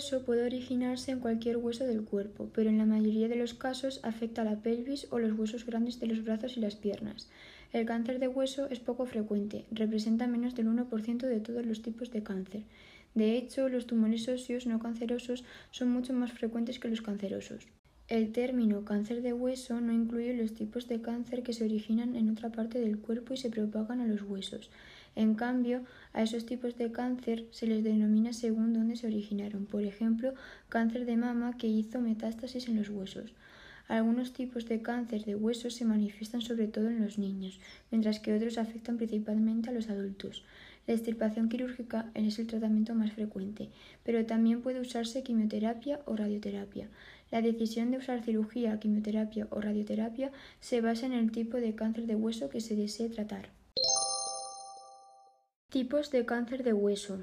hueso puede originarse en cualquier hueso del cuerpo, pero en la mayoría de los casos afecta a la pelvis o los huesos grandes de los brazos y las piernas. El cáncer de hueso es poco frecuente, representa menos del 1% de todos los tipos de cáncer. De hecho, los tumores óseos no cancerosos son mucho más frecuentes que los cancerosos. El término cáncer de hueso no incluye los tipos de cáncer que se originan en otra parte del cuerpo y se propagan a los huesos. En cambio, a esos tipos de cáncer se les denomina según dónde se originaron. Por ejemplo, cáncer de mama que hizo metástasis en los huesos. Algunos tipos de cáncer de huesos se manifiestan sobre todo en los niños, mientras que otros afectan principalmente a los adultos. La extirpación quirúrgica es el tratamiento más frecuente, pero también puede usarse quimioterapia o radioterapia. La decisión de usar cirugía, quimioterapia o radioterapia se basa en el tipo de cáncer de hueso que se desee tratar. Tipos de cáncer de hueso.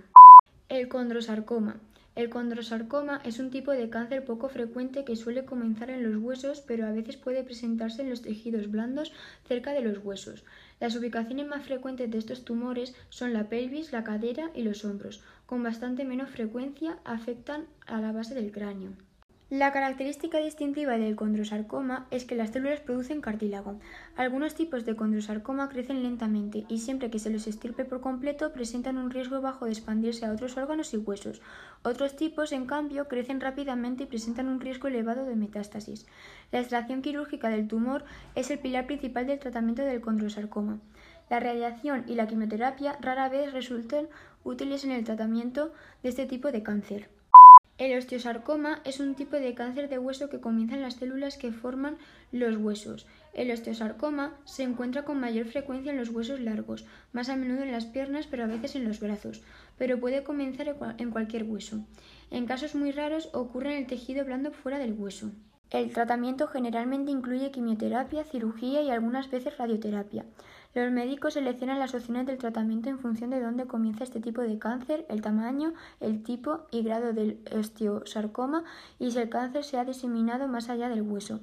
El condrosarcoma. El condrosarcoma es un tipo de cáncer poco frecuente que suele comenzar en los huesos, pero a veces puede presentarse en los tejidos blandos cerca de los huesos. Las ubicaciones más frecuentes de estos tumores son la pelvis, la cadera y los hombros. Con bastante menos frecuencia afectan a la base del cráneo. La característica distintiva del condrosarcoma es que las células producen cartílago. Algunos tipos de condrosarcoma crecen lentamente y siempre que se los estirpe por completo presentan un riesgo bajo de expandirse a otros órganos y huesos. Otros tipos, en cambio, crecen rápidamente y presentan un riesgo elevado de metástasis. La extracción quirúrgica del tumor es el pilar principal del tratamiento del condrosarcoma. La radiación y la quimioterapia rara vez resultan útiles en el tratamiento de este tipo de cáncer. El osteosarcoma es un tipo de cáncer de hueso que comienza en las células que forman los huesos. El osteosarcoma se encuentra con mayor frecuencia en los huesos largos, más a menudo en las piernas, pero a veces en los brazos, pero puede comenzar en cualquier hueso. En casos muy raros ocurre en el tejido blando fuera del hueso. El tratamiento generalmente incluye quimioterapia, cirugía y algunas veces radioterapia. Los médicos seleccionan las opciones del tratamiento en función de dónde comienza este tipo de cáncer, el tamaño, el tipo y grado del osteosarcoma y si el cáncer se ha diseminado más allá del hueso.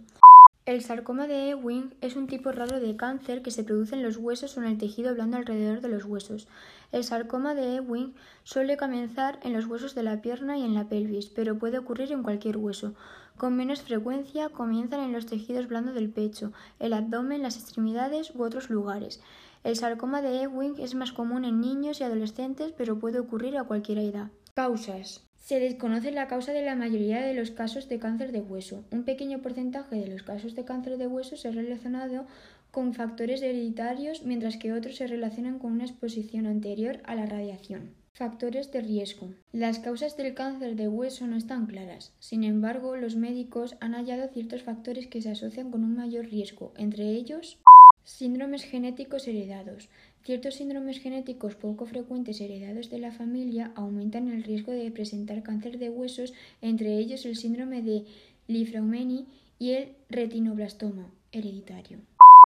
El sarcoma de Ewing es un tipo raro de cáncer que se produce en los huesos o en el tejido blando alrededor de los huesos. El sarcoma de Ewing suele comenzar en los huesos de la pierna y en la pelvis, pero puede ocurrir en cualquier hueso. Con menos frecuencia comienzan en los tejidos blandos del pecho, el abdomen, las extremidades u otros lugares. El sarcoma de Ewing es más común en niños y adolescentes, pero puede ocurrir a cualquier edad. Causas. Se desconoce la causa de la mayoría de los casos de cáncer de hueso. Un pequeño porcentaje de los casos de cáncer de hueso se ha relacionado con factores hereditarios, mientras que otros se relacionan con una exposición anterior a la radiación. Factores de riesgo. Las causas del cáncer de hueso no están claras. Sin embargo, los médicos han hallado ciertos factores que se asocian con un mayor riesgo, entre ellos síndromes genéticos heredados. Ciertos síndromes genéticos poco frecuentes heredados de la familia aumentan el riesgo de presentar cáncer de huesos, entre ellos el síndrome de Li-Fraumeni y el retinoblastoma hereditario.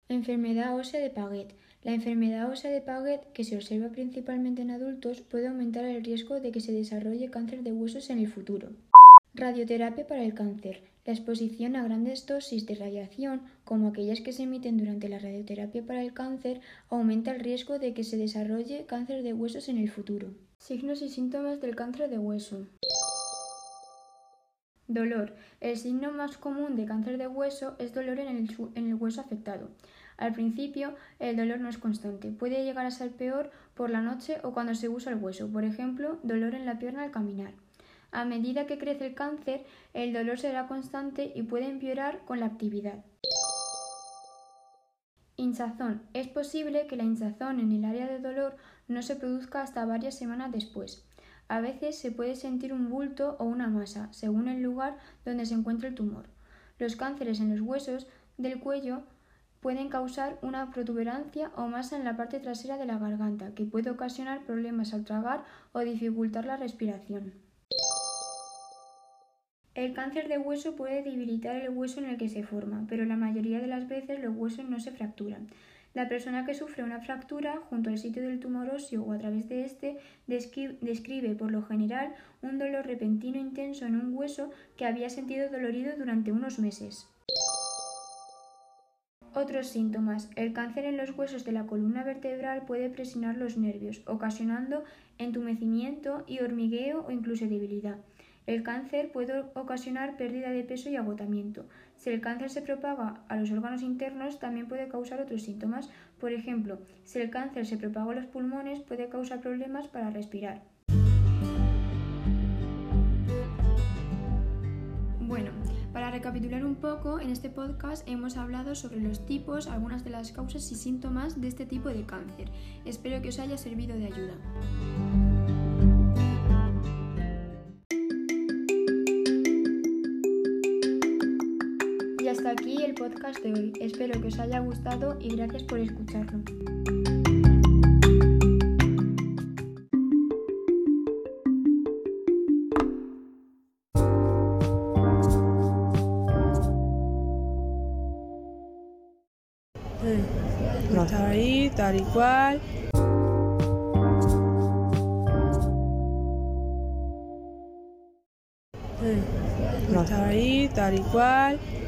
Enfermedad ósea de Paget. La enfermedad ósea de Paget, que se observa principalmente en adultos, puede aumentar el riesgo de que se desarrolle cáncer de huesos en el futuro. Radioterapia para el cáncer. La exposición a grandes dosis de radiación, como aquellas que se emiten durante la radioterapia para el cáncer, aumenta el riesgo de que se desarrolle cáncer de huesos en el futuro. Signos y síntomas del cáncer de hueso. Dolor. El signo más común de cáncer de hueso es dolor en el, en el, hueso afectado. Al principio, el dolor no es constante. Puede llegar a ser peor por la noche o cuando se usa el hueso. Por ejemplo, dolor en la pierna al caminar. A medida que crece el cáncer, el dolor será constante y puede empeorar con la actividad. Hinchazón. Es posible que la hinchazón en el área de dolor no se produzca hasta varias semanas después. A veces se puede sentir un bulto o una masa, según el lugar donde se encuentra el tumor. Los cánceres en los huesos del cuello pueden causar una protuberancia o masa en la parte trasera de la garganta, que puede ocasionar problemas al tragar o dificultar la respiración. El cáncer de hueso puede debilitar el hueso en el que se forma, pero la mayoría de las veces los huesos no se fracturan. La persona que sufre una fractura junto al sitio del tumor óseo o a través de este describe por lo general un dolor repentino intenso en un hueso que había sentido dolorido durante unos meses. Otros síntomas. El cáncer en los huesos de la columna vertebral puede presionar los nervios, ocasionando entumecimiento y hormigueo o incluso debilidad. El cáncer puede ocasionar pérdida de peso y agotamiento. Si el cáncer se propaga a los órganos internos, también puede causar otros síntomas. Por ejemplo, si el cáncer se propaga a los pulmones, puede causar problemas para respirar. Recapitular un poco, en este podcast hemos hablado sobre los tipos, algunas de las causas y síntomas de este tipo de cáncer. Espero que os haya servido de ayuda. Y hasta aquí el podcast de hoy. Espero que os haya gustado y gracias por escucharlo. Está ahí, tal y cual. Está ahí, tal y cual.